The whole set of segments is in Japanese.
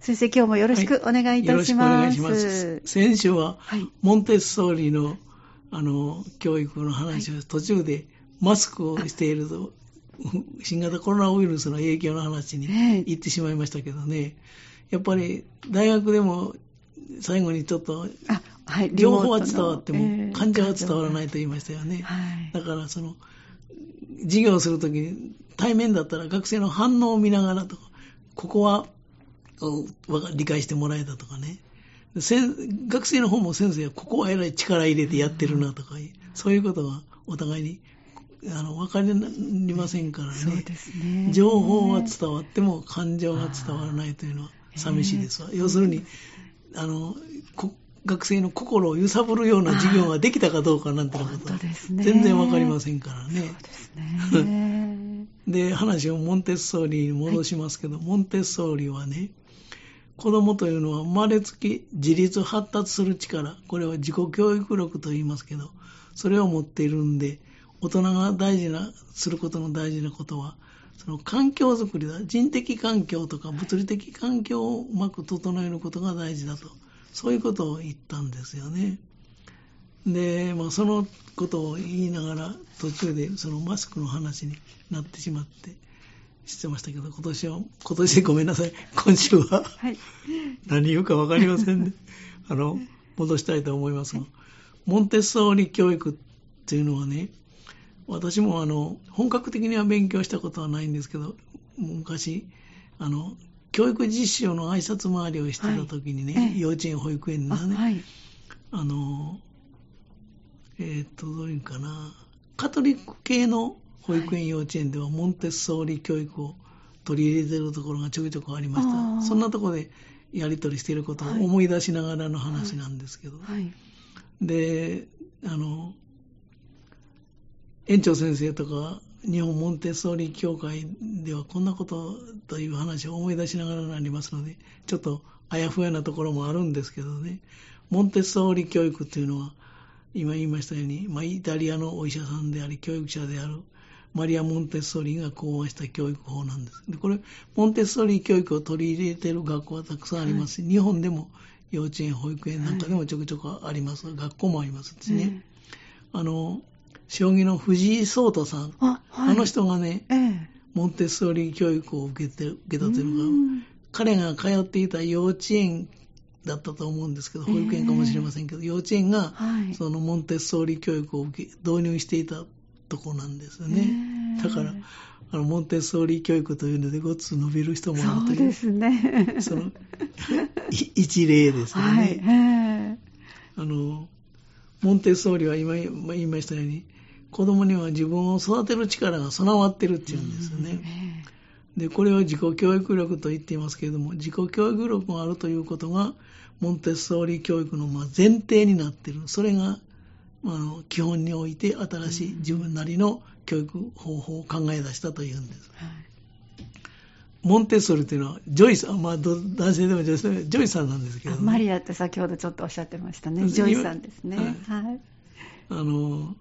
先生、今日もよろしくお願いいたします。はい、よろしくお願いします。先週は、はい、モンテッソーリの、あの、教育の話を途中でマスクをしていると、新型コロナウイルスの影響の話に行ってしまいましたけどね、やっぱり大学でも最後にちょっと、はい、情報は伝わっても、患者は伝わらないと言いましたよね。だからその、授業をするときに対面だったら学生の反応を見ながらとか、ここは理解してもらえたとかね。学生の方も先生はここはえらい力入れてやってるなとか、そういうことがお互いにあの分かりませんからねね、情報は伝わっても感情が伝わらないというのは寂しいですわ。要するにあの学生の心を揺さぶるような授業ができたかどうかなんてなことは全然分かりませんからね。で、話をモンテッソーリに戻しますけど、はい、モンテッソーリはね、子供というのは生まれつき自立発達する力、これは自己教育力と言いますけど、それを持っているんで、大人が大事な、することの大事なことは、その環境づくりだ。人的環境とか物理的環境をうまく整えることが大事だと。そういうことを言ったんですよね。で、まあ、そのことを言いながら、途中でそのマスクの話になってしまって、してましたけど、今年は、今年でごめんなさい。今週は、はい、何言うかわかりませんね。あの、戻したいと思いますが、モンテッソーリ教育っていうのはね、私もあの本格的には勉強したことはないんですけど、昔、あの教育実習の挨拶回りをしてた時にね、はい、幼稚園、保育園のね、あはい、あの、えー、っと、どういうかな、カトリック系の保育園、幼稚園ではモンテッソーリ教育を取り入れてるところがちょくちょくありました。そんなところでやり取りしていることを思い出しながらの話なんですけど、はい、で、あの、園長先生とか日本モンテッソーリ協会ではこんなことという話を思い出しながらなりますので、ちょっとあやふやなところもあるんですけどね、モンテッソーリ教育というのは、今言いましたように、まあ、イタリアのお医者さんであり、教育者であるマリア・モンテッソーリが考案した教育法なんです。でこれ、モンテッソーリ教育を取り入れている学校はたくさんありますし、はい、日本でも幼稚園、保育園なんかでもちょくちょくあります。はい、学校もありますしね。あの、将棋の藤井聡太さん、あはい、あの人がね、ええ、モンテッソーリ教育を受けて受けたというのが、彼が通っていた幼稚園だったと思うんですけど、保育園かもしれませんけど、えー、幼稚園が、そのモンテッソーリ教育を導入していたとこなんですよね。えー、だから、あのモンテッソーリ教育というのでごっつ伸びる人もあるという。そうですね。その、一例ですよね。はい、あの、モンテッソーリは今言いましたように、子供には自分を育てる力が備わってるっていうんですよね。で、これは自己教育力と言っていますけれども、自己教育力があるということが、モンテッソーリ教育のま前提になっている。それが、あの、基本において新しい自分なりの教育方法を考え出したというんです。モンテッソーリというのは、女医さん、まあ、男性でも女性でも、女医さんなんですけど、ね、マリアって先ほどちょっとおっしゃってましたね。女医さんですね。はい。はい、あの、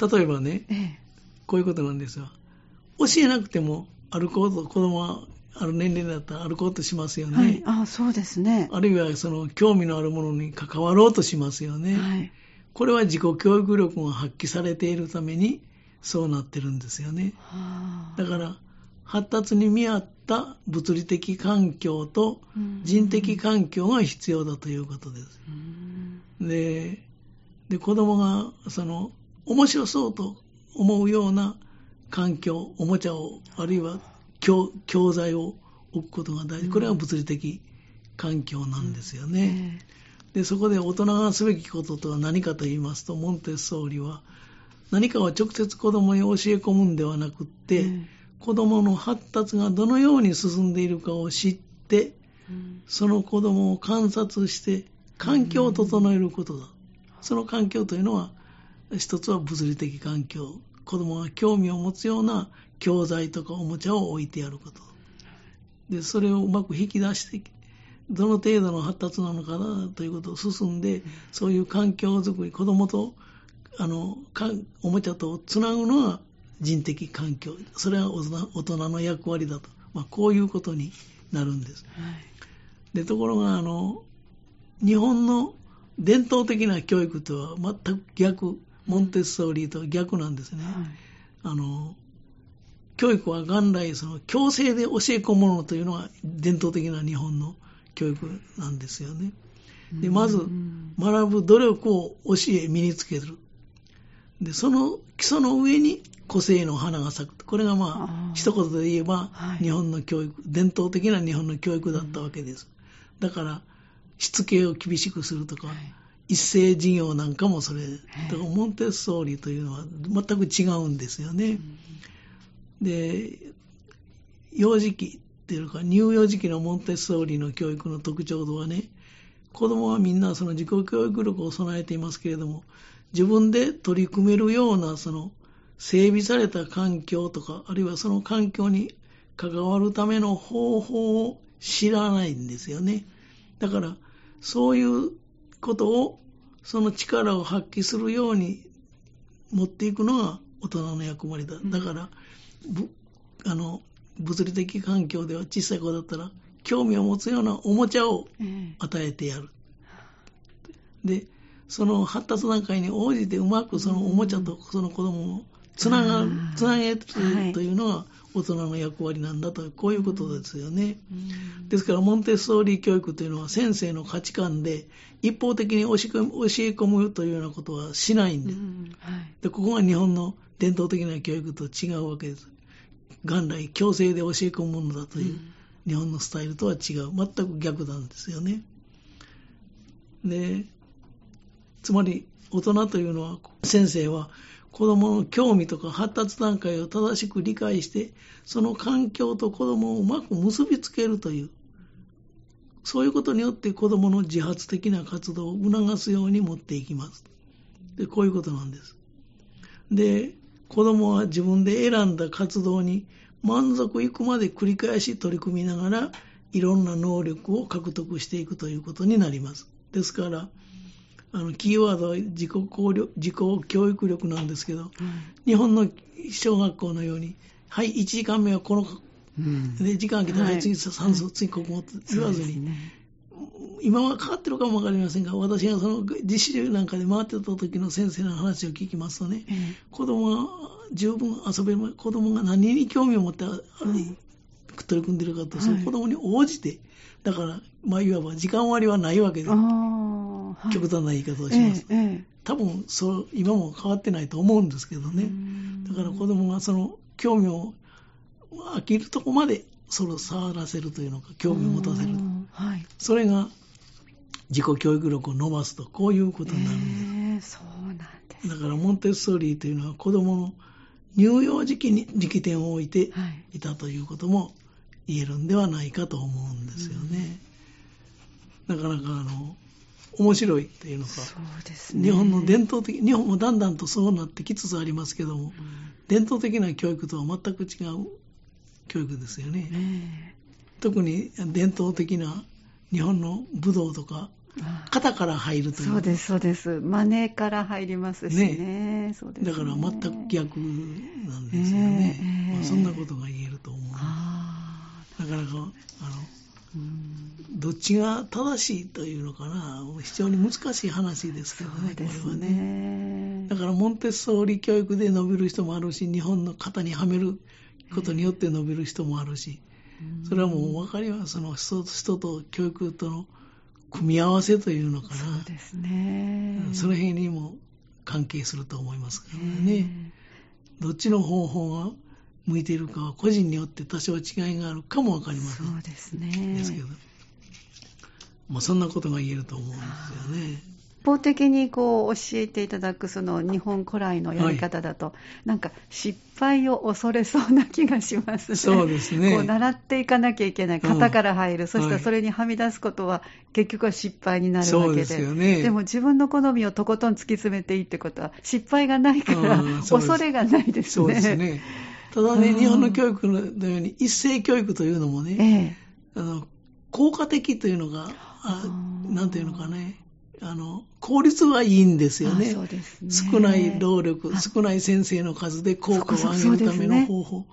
例えばね、ええ、こういうことなんですよ。教えなくても歩こうと、子供はある年齢だったら歩こうとしますよね。はい、あそうですね。あるいはその興味のあるものに関わろうとしますよね。はい、これは自己教育力が発揮されているためにそうなってるんですよね。だから発達に見合った物理的環境と人的環境が必要だということです。でで子供がその面白そうと思うような環境、おもちゃを、あるいは教教材を置くことが大事。これは物理的環境なんですよね。で、そこで大人がすべきこととは何かと言いますと、モンテッソーリは、何かを直接子供に教え込むんではなくって、うん、子供の発達がどのように進んでいるかを知って、うん、その子供を観察して、環境を整えることだ。うん、その環境というのは、一つは物理的環境。子供が興味を持つような教材とかおもちゃを置いてやること。で、それをうまく引き出して、どの程度の発達なのかなということを進んで、そういう環境づくり、子供と、あの、おもちゃとつなぐのが人的環境。それは大人の役割だと。まあ、こういうことになるんです。はいでところがあの日本の伝統的な教育とは全く逆モンテッソーリーとは逆なんですね、はいあの教育は元来その強制で教え込むものというのが伝統的な日本の教育なんですよね。でまずうん学ぶ努力を教え身につける。でその基礎の上に個性の花が咲く。これがまあーあ一言で言えばはい日本の教育、伝統的な日本の教育だったわけです。だからしつけを厳しくするとか、はい一斉授業なんかもそれ、いだからモンテッソーリというのは全く違うんですよね。で、幼児期っていうか、乳幼児期のモンテッソーリの教育の特徴とはね、子供はみんなその自己教育力を備えていますけれども、自分で取り組めるようなその整備された環境とか、あるいはその環境に関わるための方法を知らないんですよね。だから、そういうことを、その力を発揮するように持っていくのが大人の役割だ。だから、物理的環境では小さい子だったら、興味を持つようなおもちゃをええ。与えてやる。で、その発達段階に応じてうまくそのおもちゃとその子供をつながるつなげるはいというのが大人の役割なんだと、こういうことですよね。うん。ですから、モンテッソーリ教育というのは先生の価値観で一方的に教え込むというようなことはしないんうでで、ここが日本の伝統的な教育と違うわけです。元来強制で教え込むものだという、日本のスタイルとは違う。全く逆なんですよね。で、つまり大人というのは、先生は子供の興味とか発達段階を正しく理解して、その環境と子供をうまく結びつけるという、そういうことによって子供の自発的な活動を促すように持っていきます。で、こういうことなんです。で、子供は自分で選んだ活動に満足いくまで繰り返し取り組みながら、いろんな能力を獲得していくということになります。ですから、あの、キーワードは自己効力自己教育力なんですけど、日本の小学校のように、はい、1時間目はこの、うん。で、時間来たら、ははい。い、次算数、次国語って言わずに、ね今は変わってるかもわかりませんが、私がその実習なんかで回ってた時の先生の話を聞きますとね、ええ。子供が十分遊べる、子供が何に興味を持って、取り組んでるかと、はい。その子供に応じて、だから、まあ、いわば時間割はないわけではい。極端な言い方をします。えええ多分そう、今も変わってないと思うんですけどえね。うん。だから子供がその興味を飽きるとこまでそれを触らせるというのか、興味を持たせるう。ん。はい。それが自己教育力を伸ばすと、こういうことになるんです。ええそうなんですだからモンテッソーリーというのは子供の乳幼児期に力点を置いてはいいたということも言えるんではないかと思うんですよね。なかなかあの、面白いっていうのか、そうですね日本の伝統的、日本もだんだんとそうなってきつつありますけども、うん伝統的な教育とは全く違う教育ですよね。ね特に伝統的な日本の武道とか、肩から入るという。そうですそうですマネーから入りますしねそうですねだから全く逆なんですよね。ええまあそんなことが言えると思う。あなかなか、あの、どっちが正しいというのかな、非常に難しい話ですけそどね、うですこれはね。ねだから、モンテッソーリ教育で伸びる人もあるし、日本の型にはめることによって伸びる人もあるし、それはもう分かります。その人人と教育との組み合わせというのかな。そうですねその辺にも関係すると思いますからえね。どっちの方法が向いているかは個人によって多少違いがあるかもわかりません。そうですねですけど、まあそんなことが言えると思うんですよね。一方的にこう教えていただくその日本古来のやり方だと、なんか失敗を恐れそうな気がしますね。そうですね。こう習っていかなきゃいけない、型から入る、そしたはい。らそれにはみ出すことは結局は失敗になるわけで、ですよね。も自分の好みをとことん突き詰めていいってことは失敗がないから恐れがないですね。そうですね。ただね、うん。日本の教育のように一斉教育というのもえね、えあの効果的というのが、あうんなんていうのかね、あの効率はいいんですよね。あそうですね少ない労力、あ少ない先生の数で効果を上げるための方法。はい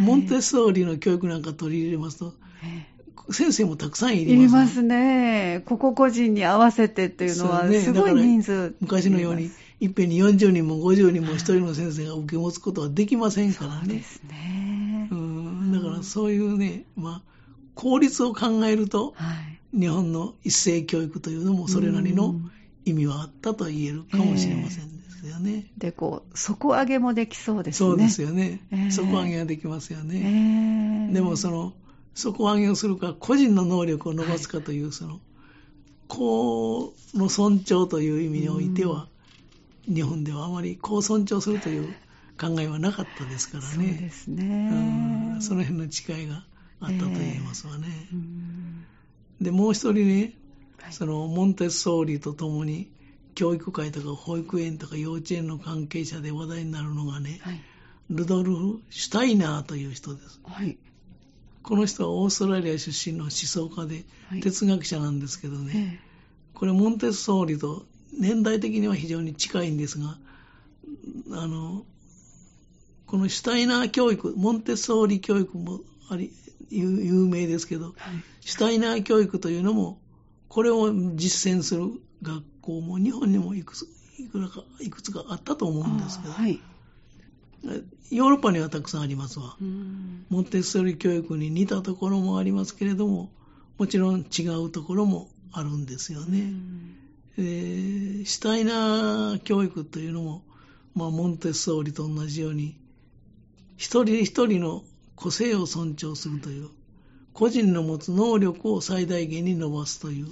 モンテッソーリの教育なんか取り入れますと、ええ先生もたくさんいいります。りますね。個々個人に合わせてっていうのは、すごい人数。昔のように、いっぺんに40人も50人も一人の先生が受け持つことはできませんからね。そうですね。うん、だからそういうね、まあ、効率を考えると、はい。日本の一斉教育というのもそれなりのうん意味はあったと言えるかもしれませんですよね。で、こう、底上げもできそうですね。そうですよね。ええ底上げができますよえね。えでもその、底上げをするか、個人の能力を伸ばすかという、その、公の尊重という意味においては、日本ではあまり公尊重するという考えはなかったですからそうでね。すね。うんその辺の違いがあったと言えますわね。うんで、もう一人ね、はいそのモンテッソーリとともに、教育会とか保育園とか幼稚園の関係者で話題になるのがね、はい。ルドルフ・シュタイナーという人です。はい。この人はオーストラリア出身の思想家ではい哲学者なんですけどね、えこれモンテッソーリと年代的には非常に近いんですが、あの、このシュタイナー教育、モンテッソーリ教育もあり、有有名ですけど、えはい。シュタイナー教育というのも、これを実践する学校も日本にもいくついくらかいくつかあったと思うんですけど、はい。ヨーロッパにはたくさんありますわ。うんモンテッソーリ教育に似たところもありますけれども、もちろん違うところもあるんですようね。んえーシュタイナー教育というのも、まあ、モンテッソーリと同じように、一人一人の個性を尊重するという、個人の持つ能力を最大限に伸ばすという、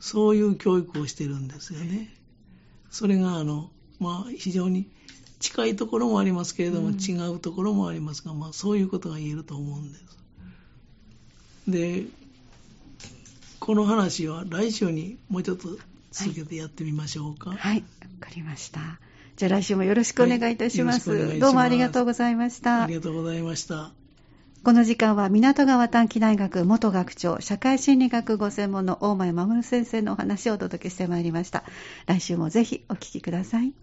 そういう教育をしているんですよね。それが、あの、まあ、非常に近いところもありますけれども、うん違うところもありますが、まあ、そういうことが言えると思うんです。で、この話は来週にもうちょっと続けてやってみましょうか。はい。わかりました。じゃあ来週もよろしくお願いいたします。はいますどうもありがとうございましたあり。がとうございました。この時間は港川短期大学元学長、社会心理学ご専門の大前守先生のお話をお届けしてまいりました。来週もぜひお聞きください。